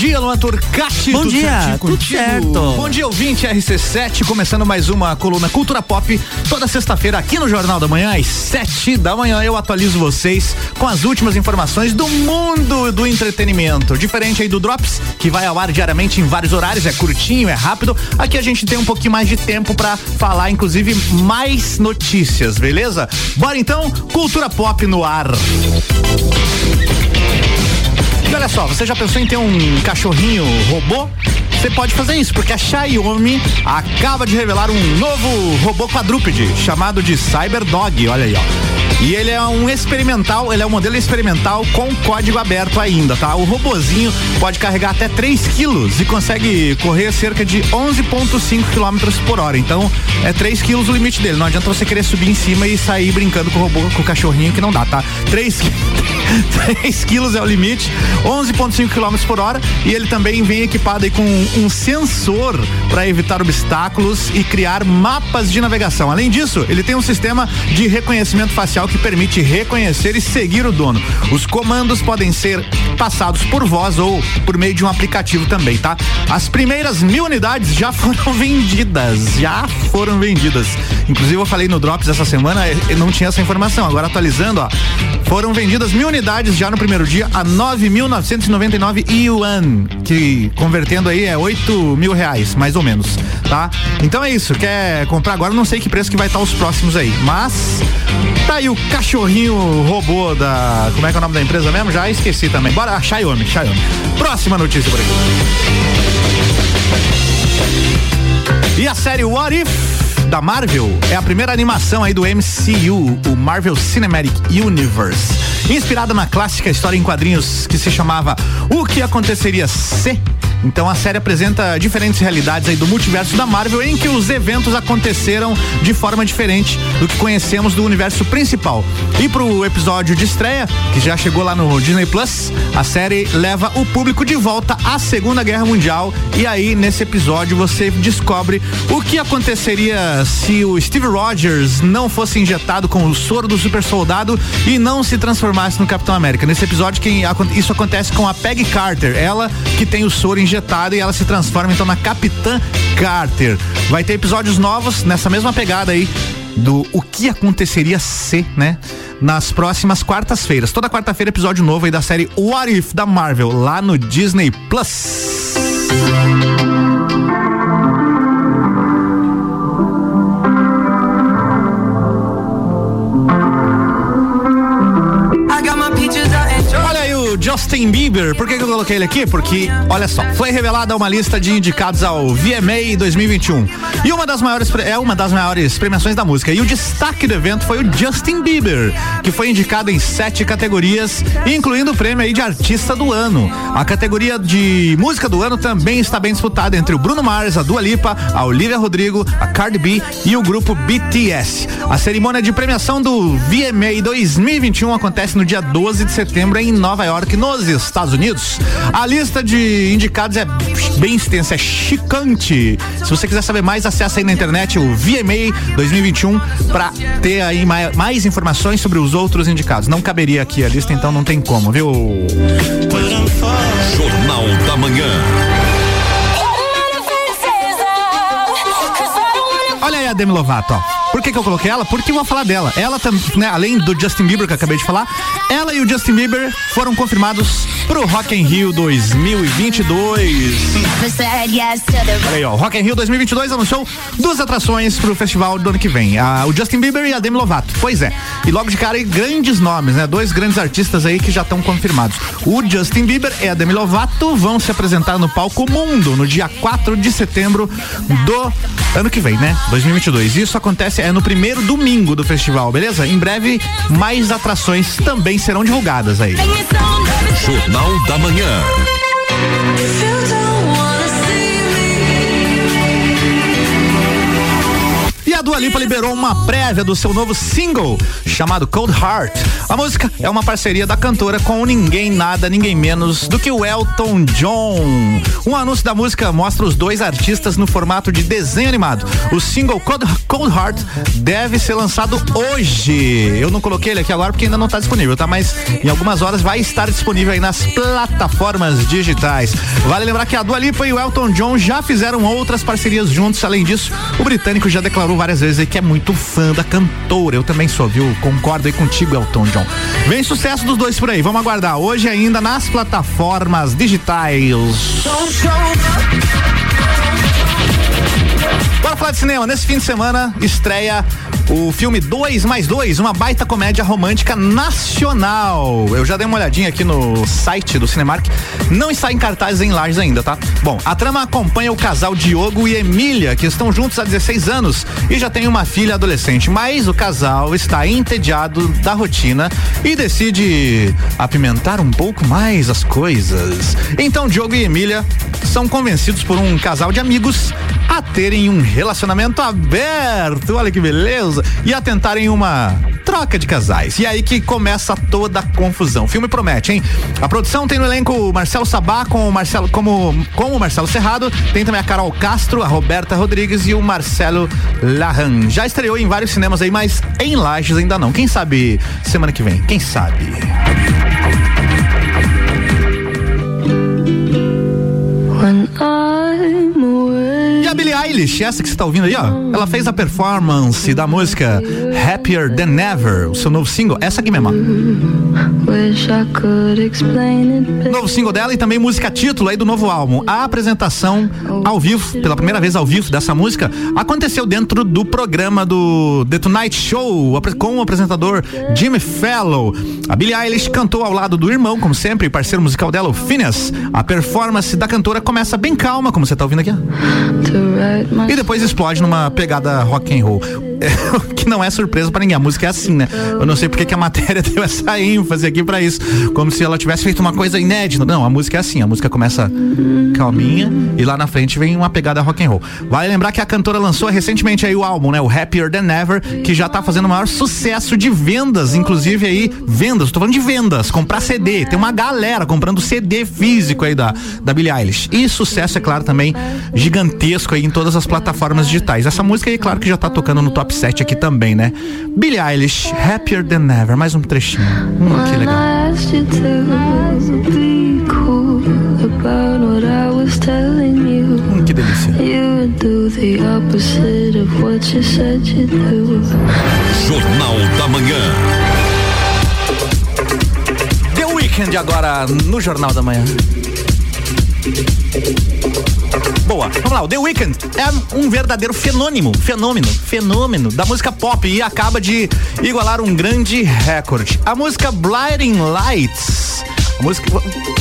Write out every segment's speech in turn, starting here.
dia, Luan Turcati. Bom dia, tudo certo. Bom dia, ouvinte RC7, começando mais uma coluna Cultura Pop, toda sexta-feira aqui no Jornal da Manhã, às sete da manhã, eu atualizo vocês com as últimas informações do mundo do entretenimento. Diferente aí do Drops, que vai ao ar diariamente em vários horários, é curtinho, é rápido. Aqui a gente tem um pouquinho mais de tempo para falar, inclusive, mais notícias, beleza? Bora então, Cultura Pop no ar. E olha só, você já pensou em ter um cachorrinho robô? Você pode fazer isso, porque a Xiaomi acaba de revelar um novo robô quadrúpede chamado de Cyberdog. Olha aí, ó. E ele é um experimental, ele é um modelo experimental com código aberto ainda, tá? O robozinho pode carregar até 3 quilos e consegue correr cerca de 11,5 quilômetros por hora. Então, é 3 quilos o limite dele. Não adianta você querer subir em cima e sair brincando com o robô, com o cachorrinho, que não dá, tá? 3, 3 quilos é o limite, 11,5 quilômetros por hora. E ele também vem equipado aí com um sensor para evitar obstáculos e criar mapas de navegação. Além disso, ele tem um sistema de reconhecimento facial que permite reconhecer e seguir o dono. Os comandos podem ser passados por voz ou por meio de um aplicativo também, tá? As primeiras mil unidades já foram vendidas, já foram vendidas. Inclusive eu falei no Drops essa semana, não tinha essa informação. Agora atualizando, ó, foram vendidas mil unidades já no primeiro dia a 9.999 yuan, que convertendo aí é 8 mil reais, mais ou menos, tá? Então é isso, quer comprar agora? Não sei que preço que vai estar os próximos aí, mas tá aí o cachorrinho robô da. Como é que é o nome da empresa mesmo? Já esqueci também. Bora, a Xiaomi, Xiaomi. Próxima notícia por aqui. E a série What If? da Marvel é a primeira animação aí do MCU, o Marvel Cinematic Universe, inspirada na clássica história em quadrinhos que se chamava O que aconteceria se então a série apresenta diferentes realidades aí do multiverso da Marvel em que os eventos aconteceram de forma diferente do que conhecemos do universo principal. E pro episódio de estreia, que já chegou lá no Disney Plus, a série leva o público de volta à Segunda Guerra Mundial e aí nesse episódio você descobre o que aconteceria se o Steve Rogers não fosse injetado com o soro do super soldado e não se transformasse no Capitão América. Nesse episódio quem isso acontece com a Peggy Carter, ela que tem o soro injetado injetada e ela se transforma então na Capitã Carter. Vai ter episódios novos nessa mesma pegada aí do o que aconteceria se, né? Nas próximas quartas-feiras. Toda quarta-feira, episódio novo aí da série What If da Marvel, lá no Disney Plus. Justin Bieber. Por que, que eu coloquei ele aqui? Porque, olha só, foi revelada uma lista de indicados ao VMA 2021. E uma das maiores é uma das maiores premiações da música. E o destaque do evento foi o Justin Bieber, que foi indicado em sete categorias, incluindo o prêmio aí de artista do ano. A categoria de música do ano também está bem disputada entre o Bruno Mars, a Dua Lipa, a Olivia Rodrigo, a Cardi B e o grupo BTS. A cerimônia de premiação do VMA 2021 acontece no dia 12 de setembro em Nova York, nos Estados Unidos. A lista de indicados é bem extensa, é chicante. Se você quiser saber mais, acessa aí na internet o VMA 2021 para ter aí mais, mais, informações sobre os outros indicados. Não caberia aqui a lista, então não tem como, viu? Jornal da Manhã. Olha aí a Demi Lovato, ó. Por que, que eu coloquei ela? Porque eu vou falar dela. Ela também, né, além do Justin Bieber que eu acabei de falar, ela e o Justin Bieber foram confirmados pro Rock in Rio 2022. Olha aí, ó, Rock in Rio 2022 anunciou duas atrações pro festival do ano que vem. A, o Justin Bieber e a Demi Lovato. Pois é. E logo de cara aí, grandes nomes, né? Dois grandes artistas aí que já estão confirmados. O Justin Bieber e a Demi Lovato vão se apresentar no palco Mundo no dia 4 de setembro do ano que vem, né? 2022. Isso acontece é no primeiro domingo do festival, beleza? Em breve mais atrações também serão divulgadas aí. Jornal da Manhã. A Dua Lipa liberou uma prévia do seu novo single chamado Cold Heart. A música é uma parceria da cantora com ninguém nada, ninguém menos do que o Elton John. Um anúncio da música mostra os dois artistas no formato de desenho animado. O single Cold, Cold Heart deve ser lançado hoje. Eu não coloquei ele aqui agora porque ainda não está disponível, tá? Mas em algumas horas vai estar disponível aí nas plataformas digitais. Vale lembrar que a Dua Lipa e o Elton John já fizeram outras parcerias juntos. Além disso, o britânico já declarou várias vezes que é muito fã da cantora. Eu também sou, viu? Concordo aí contigo, Elton John. Vem sucesso dos dois por aí. Vamos aguardar. Hoje ainda nas plataformas digitais. Bora falar de cinema. Nesse fim de semana estreia o filme 2 mais 2, uma baita comédia romântica nacional. Eu já dei uma olhadinha aqui no site do Cinemark. Não está em cartazes em lajes ainda, tá? Bom, a trama acompanha o casal Diogo e Emília, que estão juntos há 16 anos e já têm uma filha adolescente. Mas o casal está entediado da rotina e decide apimentar um pouco mais as coisas. Então Diogo e Emília são convencidos por um casal de amigos a terem um relacionamento aberto. Olha que beleza! E a tentarem uma troca de casais. E aí que começa toda a confusão. O filme promete, hein? A produção tem no elenco o Marcelo Sabá com o Marcelo como com o Marcelo Serrado, tem também a Carol Castro, a Roberta Rodrigues e o Marcelo Larran. Já estreou em vários cinemas aí, mas em Lages ainda não. Quem sabe semana que vem? Quem sabe? When I'm a Billie Eilish, essa que você tá ouvindo aí, ó, ela fez a performance da música Happier Than Ever, o seu novo single, essa aqui mesmo. Novo single dela e também música título aí do novo álbum. A apresentação ao vivo, pela primeira vez ao vivo dessa música, aconteceu dentro do programa do The Tonight Show com o apresentador Jimmy Fallon. A Billie Eilish cantou ao lado do irmão, como sempre, parceiro musical dela, o Phineas. A performance da cantora começa bem calma, como você tá ouvindo aqui. E depois explode numa pegada rock and roll. Que não é surpresa para ninguém. A música é assim, né? Eu não sei porque que a matéria deu essa ênfase aqui para isso. Como se ela tivesse feito uma coisa inédita. Não, a música é assim. A música começa calminha e lá na frente vem uma pegada rock and roll. Vale lembrar que a cantora lançou recentemente aí o álbum, né? O Happier Than Ever, que já tá fazendo o maior sucesso de vendas, inclusive aí, vendas, tô falando de vendas, comprar CD. Tem uma galera comprando CD físico aí da, da Billie Eilish. E sucesso, é claro, também gigantesco aí em todas as plataformas digitais. Essa música aí, claro que já tá tocando no top 7 aqui também, né? Billie Eilish, Happier Than Ever, mais um trechinho. Hum, que legal. Hum, que delícia. Jornal da Manhã. The Weekend agora no Jornal da Manhã. Boa. Vamos lá, o The Weeknd é um verdadeiro fenômeno, fenômeno, fenômeno da música pop e acaba de igualar um grande recorde. A música Blinding Lights. A música.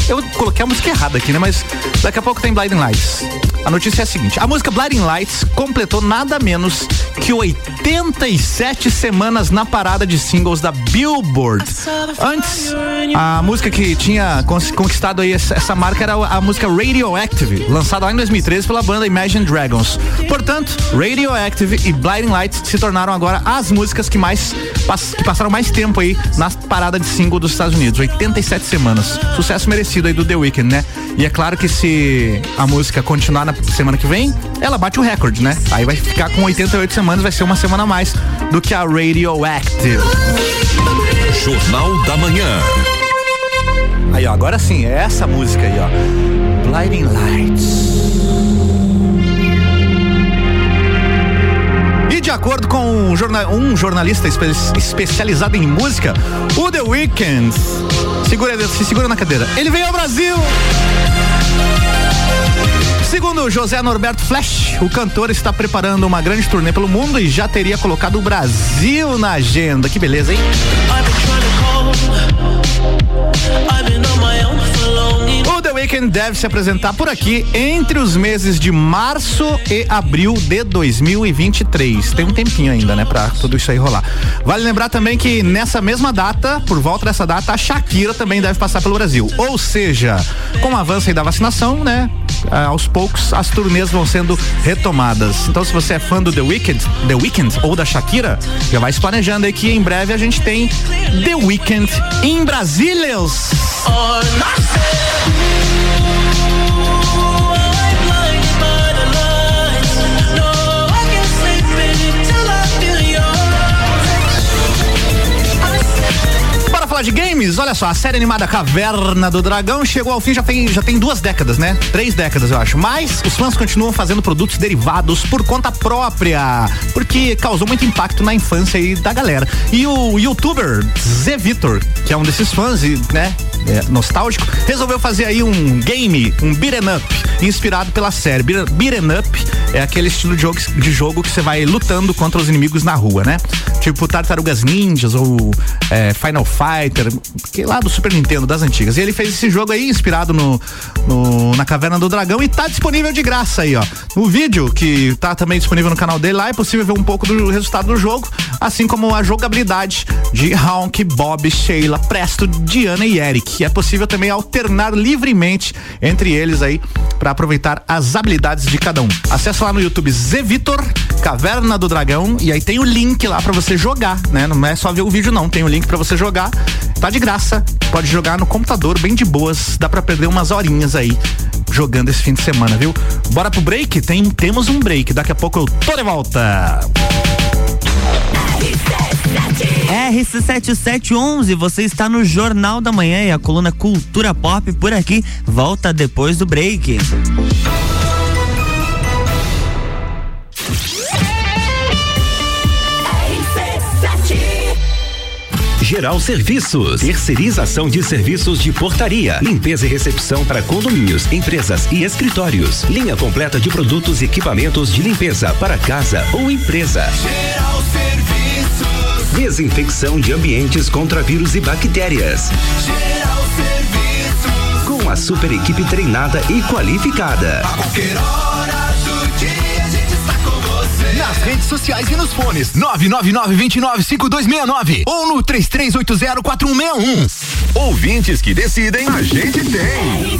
Eu coloquei a música errada aqui, né? Mas daqui a pouco tem Blinding Lights. A notícia é a seguinte: a música Blinding Lights completou nada menos que 87 semanas na parada de singles da Billboard. Antes, a música que tinha conquistado aí essa, marca era a música Radioactive, lançada lá em 2013 pela banda Imagine Dragons. Portanto, Radioactive e Blinding Lights se tornaram agora as músicas que mais que passaram mais tempo aí na parada de single dos Estados Unidos, 87 semanas. Sucesso merecido aí do The Weeknd, né? E é claro que se a música continuar na semana que vem, ela bate o recorde, né? Aí vai ficar com 88 semanas, vai ser uma semana a mais do que a Radioactive. Jornal da Manhã. Aí, ó, agora sim, é essa música aí, ó. Blinding Lights. E de acordo com um, jornal, jornalista espe especializado em música, o The Weeknd segura, se segura na cadeira. Ele veio ao Brasil. Segundo José Norberto Flash, o cantor está preparando uma grande turnê pelo mundo e já teria colocado o Brasil na agenda. Que beleza, hein? O The Weeknd deve se apresentar por aqui entre os meses de março e abril de 2023. Tem um tempinho ainda, né, pra tudo isso aí rolar. Vale lembrar também que nessa mesma data, por volta dessa data, a Shakira também deve passar pelo Brasil. Ou seja, com o avanço aí da vacinação, né, aos poucos as turnês vão sendo retomadas. Então, se você é fã do The Weeknd, The Weeknd ou da Shakira, já vai se planejando aí que em breve a gente tem The Weeknd em Brasília. Falar de games, olha só, a série animada Caverna do Dragão chegou ao fim, já tem, já tem duas décadas, né? Três décadas, eu acho. Mas os fãs continuam fazendo produtos derivados por conta própria, porque causou muito impacto na infância aí da galera. E o youtuber Zé Vitor, que é um desses fãs, e, né, é, nostálgico, resolveu fazer aí um game, um beat'em up, inspirado pela série. Beat'em up é aquele estilo de jogo, de jogo que você vai lutando contra os inimigos na rua, né? Tipo Tartarugas Ninjas ou é, Final Fight Fighter, que lá do Super Nintendo, das antigas. E ele fez esse jogo aí inspirado no, no, na Caverna do Dragão e tá disponível de graça aí, ó. O vídeo que tá também disponível no canal dele lá é possível ver um pouco do resultado do jogo, assim como a jogabilidade de Honk, Bob, Sheila, Presto, Diana e Eric. E é possível também alternar livremente entre eles aí para aproveitar as habilidades de cada um. Acesse lá no YouTube Zé Vitor, Caverna do Dragão, e aí tem o link lá para você jogar, né? Não é só ver o vídeo não, tem o link para você jogar Tá de graça, pode jogar no computador bem de boas, dá para perder umas horinhas aí jogando esse fim de semana, viu? Bora pro break? Tem, temos um break, daqui a pouco eu tô de volta. RC7711, você está no Jornal da Manhã e a coluna Cultura Pop por aqui volta depois do break. Geral Serviços, terceirização de serviços de portaria, limpeza e recepção para condomínios, empresas e escritórios. Linha completa de produtos e equipamentos de limpeza para casa ou empresa. Geral. Desinfecção de ambientes contra vírus e bactérias. Geral Serviços. Com a super equipe treinada e qualificada. A qualquer hora do dia nas redes sociais e nos fones 999-295269 ou no 33804161. Ouvintes que decidem, a gente tem.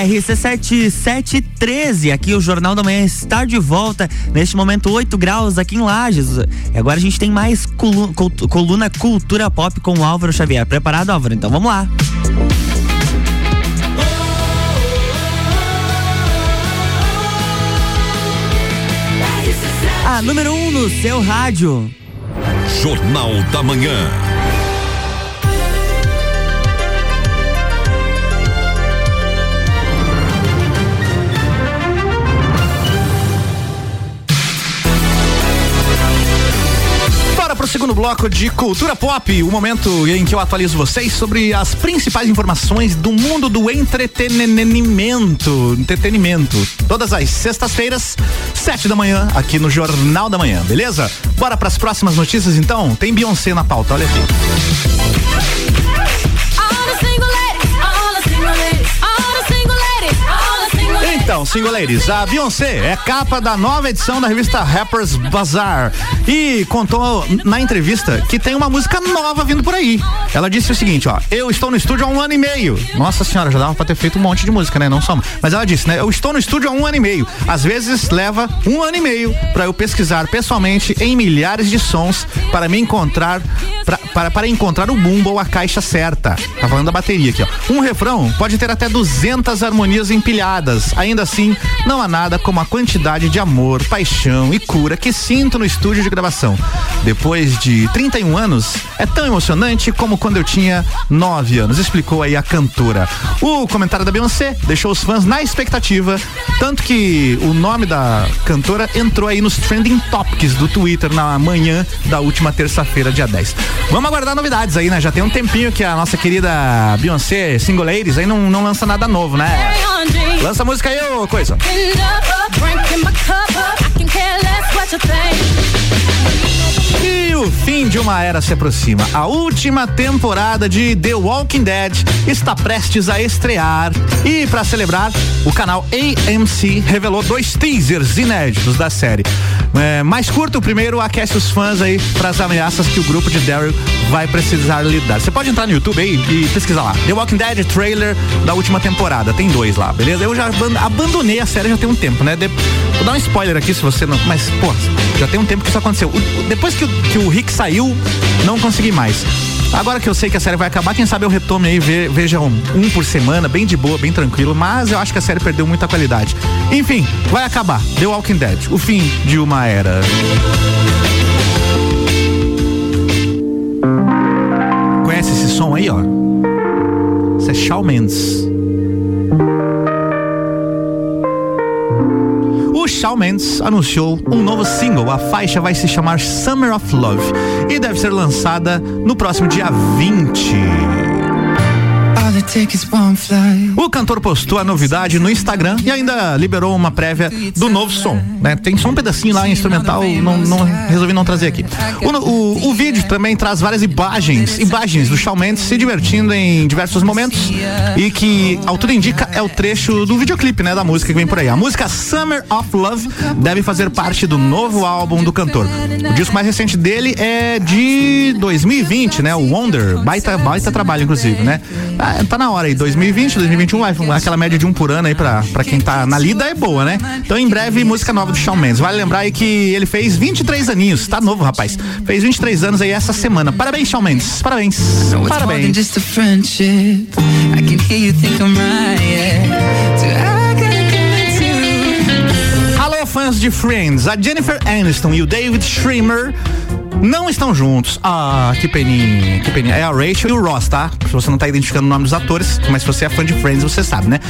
RC7713, aqui o Jornal da Manhã está de volta. Neste momento, 8 graus aqui em Lages. E agora a gente tem mais coluna, coluna Cultura Pop com o Álvaro Xavier. Preparado, Álvaro? Então vamos lá. A número 1 um no seu rádio. Jornal da Manhã. Para o segundo bloco de Cultura Pop, o momento em que eu atualizo vocês sobre as principais informações do mundo do entretenimento. Entretenimento. Todas as sextas-feiras, sete da manhã, aqui no Jornal da Manhã, beleza? Bora para as próximas notícias então? Tem Beyoncé na pauta, olha aqui. Então, single ladies, a Beyoncé é capa da nova edição da revista Rappers Bazaar e contou na entrevista que tem uma música nova vindo por aí. Ela disse o seguinte, ó, eu estou no estúdio há um ano e meio. Nossa senhora, já dava pra ter feito um monte de música, né? Não só. Mas ela disse, né? Eu estou no estúdio há um ano e meio. Às vezes leva um ano e meio para eu pesquisar pessoalmente em milhares de sons para me encontrar pra, para, para encontrar o bumbo ou a caixa certa. Tá falando da bateria aqui, ó. Um refrão pode ter até 200 harmonias empilhadas. Ainda ainda assim, não há nada como a quantidade de amor, paixão e cura que sinto no estúdio de gravação. Depois de 31 anos, é tão emocionante como quando eu tinha 9 anos, explicou aí a cantora. O comentário da Beyoncé deixou os fãs na expectativa, tanto que o nome da cantora entrou aí nos trending topics do Twitter na manhã da última terça-feira, dia 10. Vamos aguardar novidades aí, né? Já tem um tempinho que a nossa querida Beyoncé Single Ladies aí não, não lança nada novo, né? Lança música aí, ô coisa. E o fim de uma era se aproxima. A última temporada de The Walking Dead está prestes a estrear. E para celebrar, o canal AMC revelou dois teasers inéditos da série. É, mais curto, o primeiro aquece os fãs aí para as ameaças que o grupo de Daryl vai precisar lidar. Você pode entrar no YouTube aí e pesquisar lá. The Walking Dead trailer da última temporada. Tem dois lá, beleza? Eu já abandonei a série já tem um tempo, né? De, vou dar um spoiler aqui se você não. Mas, pô, já tem um tempo que isso aconteceu. O, depois que, que o Rick saiu, não consegui mais. Agora que eu sei que a série vai acabar, quem sabe eu retome aí, ve, veja um, um, por semana, bem de boa, bem tranquilo, mas eu acho que a série perdeu muita qualidade. Enfim, vai acabar. The Walking Dead, o fim de uma era. Conhece esse som aí, ó? Isso é Shawn Mendes. Shawn Mendes anunciou um novo single. A faixa vai se chamar Summer of Love e deve ser lançada no próximo dia 20. O cantor postou a novidade no Instagram e ainda liberou uma prévia do novo som. Né? Tem só um pedacinho lá instrumental, não, não resolvi não trazer aqui. O, o, o, vídeo também traz várias imagens, imagens do Shawn Mendes se divertindo em diversos momentos e que, ao tudo indica, é o trecho do videoclipe, né, da música que vem por aí. A música Summer of Love deve fazer parte do novo álbum do cantor. O disco mais recente dele é de 2020, né? O Wonder, baita, baita trabalho inclusive, né? Ah, tá na hora aí, 2020, 2021, aquela média de um por ano aí pra, pra quem tá na lida é boa, né? Então em breve, música nova do Shawn Mendes. Vale lembrar aí que ele fez 23 aninhos, tá novo, rapaz. Fez 23 anos aí essa semana. Parabéns, Shawn Mendes. Parabéns. Parabéns. Alô, fãs de Friends. A Jennifer Aniston e o David Schremer não estão juntos. Ah, que peninha, que peninha. É a Rachel e o Ross, tá? Se você não tá identificando o nome dos atores, mas se você é fã de Friends, você sabe, né?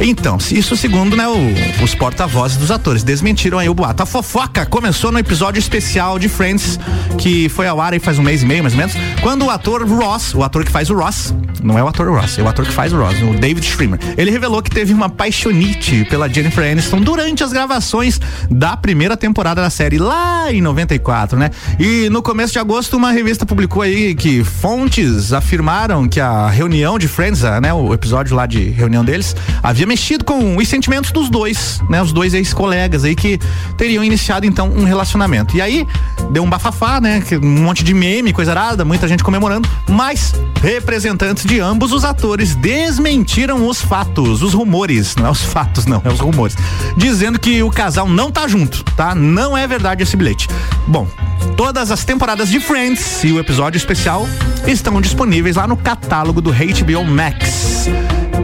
Então, isso segundo, né, o, os porta-vozes dos atores. Desmentiram aí o boato. A fofoca começou no episódio especial de Friends, que foi ao ar aí faz um mês e meio, mais ou menos, quando o ator Ross, o ator que faz o Ross, não é o ator Ross, é o ator que faz o Ross, o David Schwimmer, ele revelou que teve uma paixonite pela Jennifer Aniston durante as gravações da primeira temporada da série, lá em 94, né? E no começo de agosto, uma revista publicou aí que fontes afirmaram que a reunião de Friends, né, o episódio lá de reunião deles, havia mexido com os sentimentos dos dois, né, os dois ex-colegas aí que teriam iniciado então um relacionamento. E aí deu um bafafá, né, um monte de meme, coisa arada, muita gente comemorando, mas representantes de ambos os atores desmentiram os fatos, os rumores, não é os fatos não, é os rumores, dizendo que o casal não tá junto, tá? Não é verdade esse bilhete. Bom, todas as temporadas de Friends e o episódio especial estão disponíveis lá no catálogo do HBO Max.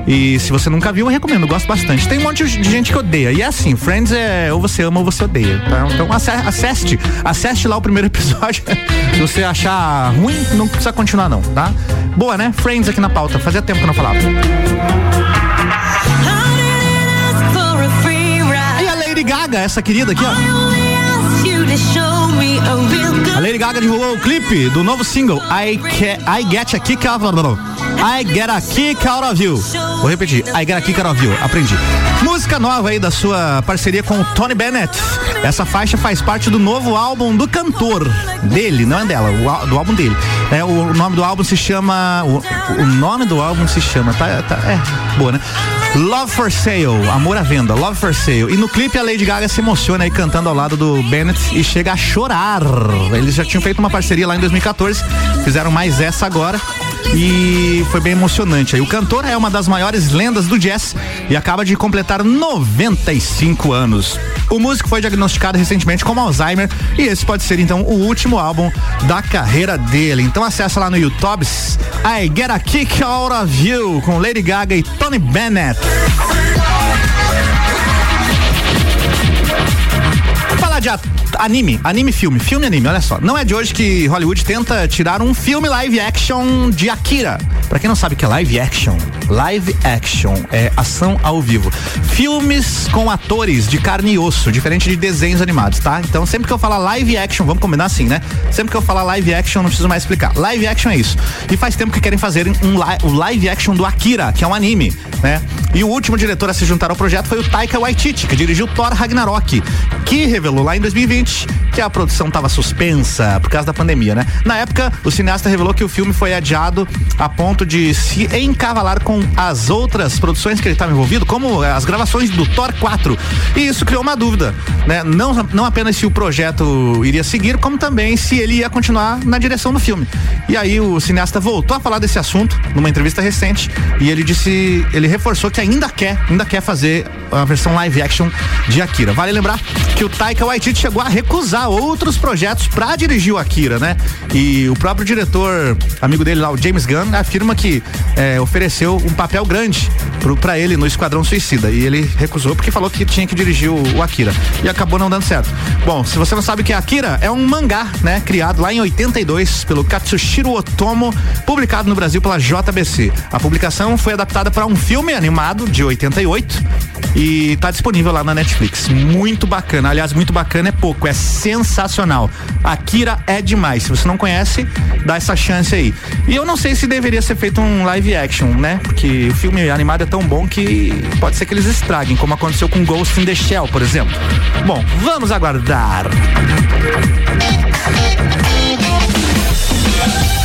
E se você nunca viu, eu recomendo, eu gosto bastante. Tem um monte de gente que odeia. E é assim, Friends é ou você ama ou você odeia. Tá? Então acesse, acesse lá o primeiro episódio. se você achar ruim, não precisa continuar não, tá? Boa, né? Friends aqui na pauta. Fazia tempo que eu não falava. E a Lady Gaga, essa querida aqui, ó. A Lady Gaga divulgou o clipe do novo single I, I Get a Kick Out of I Get a Kick Out of You. Vou repetir, I Get a Kick Out of You. Aprendi. Música nova aí da sua parceria com o Tony Bennett. Essa faixa faz parte do novo álbum do cantor dele, não é dela, do álbum dele. É, o nome do álbum se chama. O, o nome do álbum se chama. Tá, tá, é, boa, né? Love for Sale, Amor à Venda, Love for Sale. E no clipe a Lady Gaga se emociona aí cantando ao lado do Bennett e chega a chorar. Eles já tinham feito uma parceria lá em 2014, fizeram mais essa agora e foi bem emocionante. Aí o cantor é uma das maiores lendas do jazz e acaba de completar 95 anos. O músico foi diagnosticado recentemente com Alzheimer e esse pode ser então o último álbum da carreira dele. Então acessa lá no YouTube I Get a Kick Out of You com Lady Gaga e Tony Bennett. De anime, anime filme, filme anime, olha só. Não é de hoje que Hollywood tenta tirar um filme live action de Akira. Pra quem não sabe o que é live action, live action é ação ao vivo. Filmes com atores de carne e osso, diferente de desenhos animados, tá? Então sempre que eu falar live action, vamos combinar assim, né? Sempre que eu falar live action, não preciso mais explicar. Live action é isso. E faz tempo que querem fazer um li live action do Akira, que é um anime, né? E o último diretor a se juntar ao projeto foi o Taika Waititi, que dirigiu Thor Ragnarok, que revelou lá em 2020 que a produção estava suspensa por causa da pandemia, né? Na época, o cineasta revelou que o filme foi adiado a ponto de se encavalar com as outras produções que ele estava envolvido, como as gravações do Thor 4. E isso criou uma dúvida, né? Não, não apenas se o projeto iria seguir, como também se ele ia continuar na direção do filme. E aí o cineasta voltou a falar desse assunto numa entrevista recente e ele disse, ele reforçou que ainda quer, ainda quer fazer a versão live action de Akira. Vale lembrar que o Taika Waititi chegou a recusar outros projetos para dirigir o Akira, né? E o próprio diretor, amigo dele lá, o James Gunn, afirma que é, ofereceu um papel grande para ele no Esquadrão Suicida e ele recusou porque falou que tinha que dirigir o, o, Akira e acabou não dando certo. Bom, se você não sabe o que é Akira, é um mangá, né? Criado lá em 82 pelo Katsushiro Otomo, publicado no Brasil pela JBC. A publicação foi adaptada para um filme animado de 88 e tá disponível lá na Netflix. Muito bacana. Aliás, muito bacana é pouco, é sensacional. Akira é demais. Se você não conhece, dá essa chance aí. E eu não sei se deveria ser feito um live action, né? Porque o filme animado é tão bom que pode ser que eles estraguem, como aconteceu com Ghost in the Shell, por exemplo. Bom, vamos aguardar.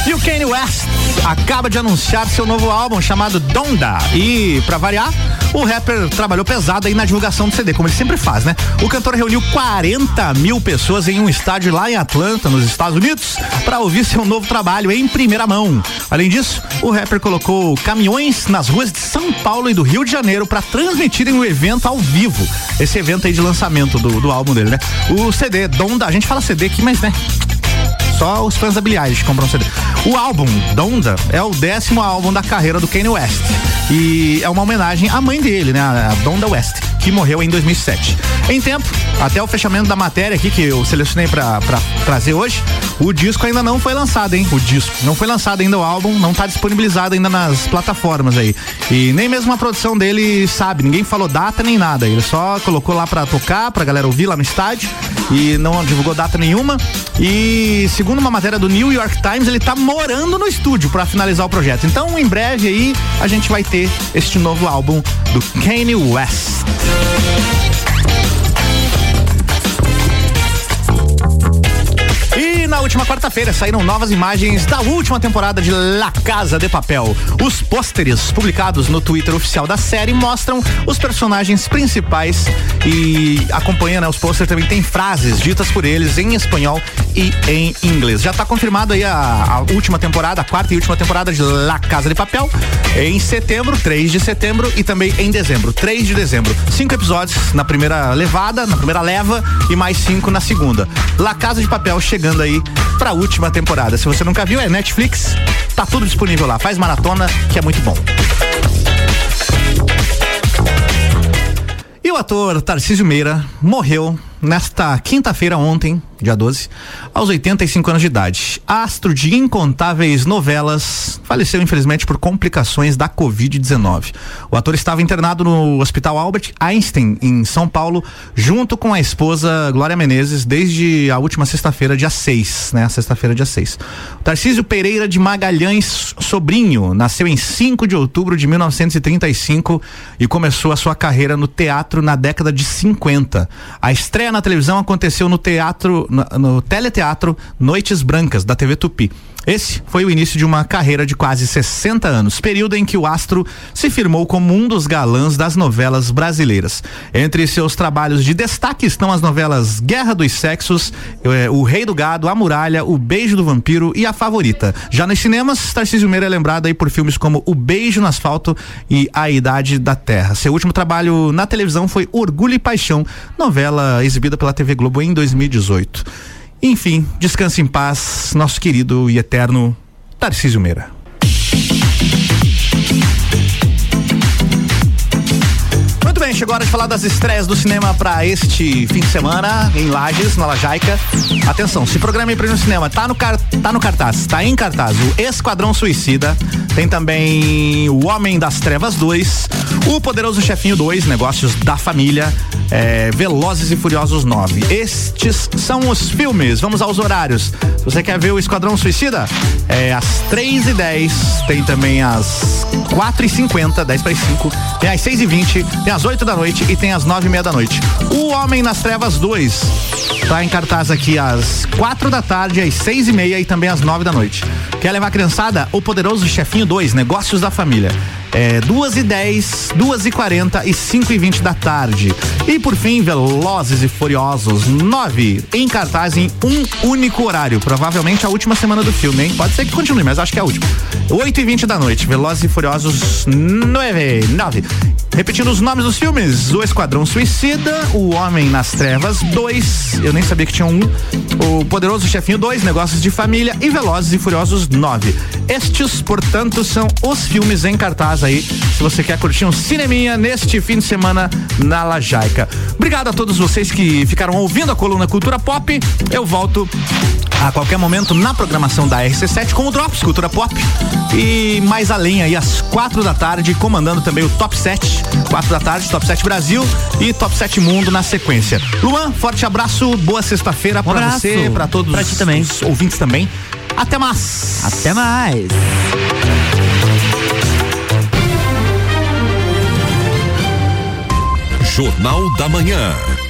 E o Kanye West acaba de anunciar seu novo álbum chamado Donda. E, para variar, o rapper trabalhou pesado aí na divulgação do CD, como ele sempre faz, né? O cantor reuniu 40 mil pessoas em um estádio lá em Atlanta, nos Estados Unidos, para ouvir seu novo trabalho em primeira mão. Além disso, o rapper colocou caminhões nas ruas de São Paulo e do Rio de Janeiro para transmitirem o evento ao vivo. Esse evento aí de lançamento do, do álbum dele, né? O CD Donda, a gente fala CD aqui, mas né? Só os fãs da Billie Eilish compram CD. O álbum Donda é o décimo álbum da carreira do Kanye West. E é uma homenagem à mãe dele, né? A Donda West, que morreu em 2007. Em tempo, até o fechamento da matéria aqui que eu selecionei para trazer hoje, o disco ainda não foi lançado, hein? O disco. Não foi lançado ainda o álbum, não tá disponibilizado ainda nas plataformas aí. E nem mesmo a produção dele sabe, ninguém falou data nem nada. Ele só colocou lá para tocar, pra galera ouvir lá no estádio e não divulgou data nenhuma. E segundo uma matéria do New York Times, ele tá morando no estúdio para finalizar o projeto. Então, em breve aí, a gente vai ter este novo álbum do Kanye West. Thank you. Na última quarta-feira saíram novas imagens da última temporada de La Casa de Papel. Os pôsteres publicados no Twitter oficial da série mostram os personagens principais e acompanhando né, os pôsteres também tem frases ditas por eles em espanhol e em inglês. Já está confirmado aí a, a, última temporada, a quarta e última temporada de La Casa de Papel em setembro, 3 de setembro e também em dezembro, 3 de dezembro. Cinco episódios na primeira levada, na primeira leva e mais cinco na segunda. La Casa de Papel chegando aí pra última temporada. Se você nunca viu, é Netflix, tá tudo disponível lá. Faz maratona, que é muito bom. E o ator Tarcísio Meira morreu nesta quinta-feira ontem, dia 12, aos 85 anos de idade. Astro de incontáveis novelas, faleceu infelizmente por complicações da Covid-19. O ator estava internado no Hospital Albert Einstein, em São Paulo, junto com a esposa Glória Menezes, desde a última sexta-feira, dia 6, né? Sexta-feira, dia 6. Tarcísio Pereira de Magalhães Sobrinho nasceu em 5 de outubro de 1935 e começou a sua carreira no teatro na década de 50. A estreia na televisão aconteceu no teatro, no, no teleteatro Noites Brancas, da TV Tupi. Esse foi o início de uma carreira de quase 60 anos, período em que o astro se firmou como um dos galãs das novelas brasileiras. Entre seus trabalhos de destaque estão as novelas Guerra dos Sexos, eh, O Rei do Gado, A Muralha, O Beijo do Vampiro e A Favorita. Já nos cinemas, Tarcísio Meira é lembrado aí por filmes como O Beijo no Asfalto e A Idade da Terra. Seu último trabalho na televisão foi Orgulho e Paixão, novela exibida pela TV Globo em 2018. Enfim, descanse em paz, nosso querido e eterno Tarcísio Meira. Chegou hora de falar das estreias do cinema para este fim de semana em Lages, na Lajaica. Atenção, se programa aí no cinema tá no, car tá no cartaz, tá em cartaz o Esquadrão Suicida, tem também o Homem das Trevas 2, o Poderoso Chefinho 2, Negócios da Família, é, Velozes e Furiosos 9. Estes são os filmes. Vamos aos horários. Se você quer ver o Esquadrão Suicida, é às 3 e 10 tem também às 4 e 50 10 para 5, tem às 6 e 20 tem às 8 da noite e tem às 9 e meia da noite. O Homem nas Trevas 2 tá em cartaz aqui às 4 da tarde, às 6 e meia e também às 9 da noite. Quer levar a criançada? O Poderoso Chefinho 2, Negócios da Família. É, duas e dez, duas e quarenta e cinco e vinte da tarde. E por fim, Velozes e Furiosos nove em cartaz em um único horário. Provavelmente a última semana do filme, hein? Pode ser que continue, mas acho que é a última. Oito e vinte da noite, Velozes e Furiosos nove, nove. Repetindo os nomes dos filmes: O Esquadrão Suicida, O Homem nas Trevas 2, eu nem sabia que tinha um. O Poderoso Chefinho 2, Negócios de Família e Velozes e Furiosos 9. Estes, portanto, são os filmes em cartaz aí, se você quer curtir um cineminha neste fim de semana na Lajaica. Obrigado a todos vocês que ficaram ouvindo a coluna Cultura Pop. Eu volto a qualquer momento na programação da RC7 com o Drops Cultura Pop. E mais além aí, às quatro da tarde, comandando também o Top 7. Quatro da tarde, Top 7 Brasil e Top 7 Mundo na sequência. Luan, forte abraço, boa sexta-feira um pra você, pra todos ti também. os ouvintes também. Até mais! Até mais! Jornal da Manhã.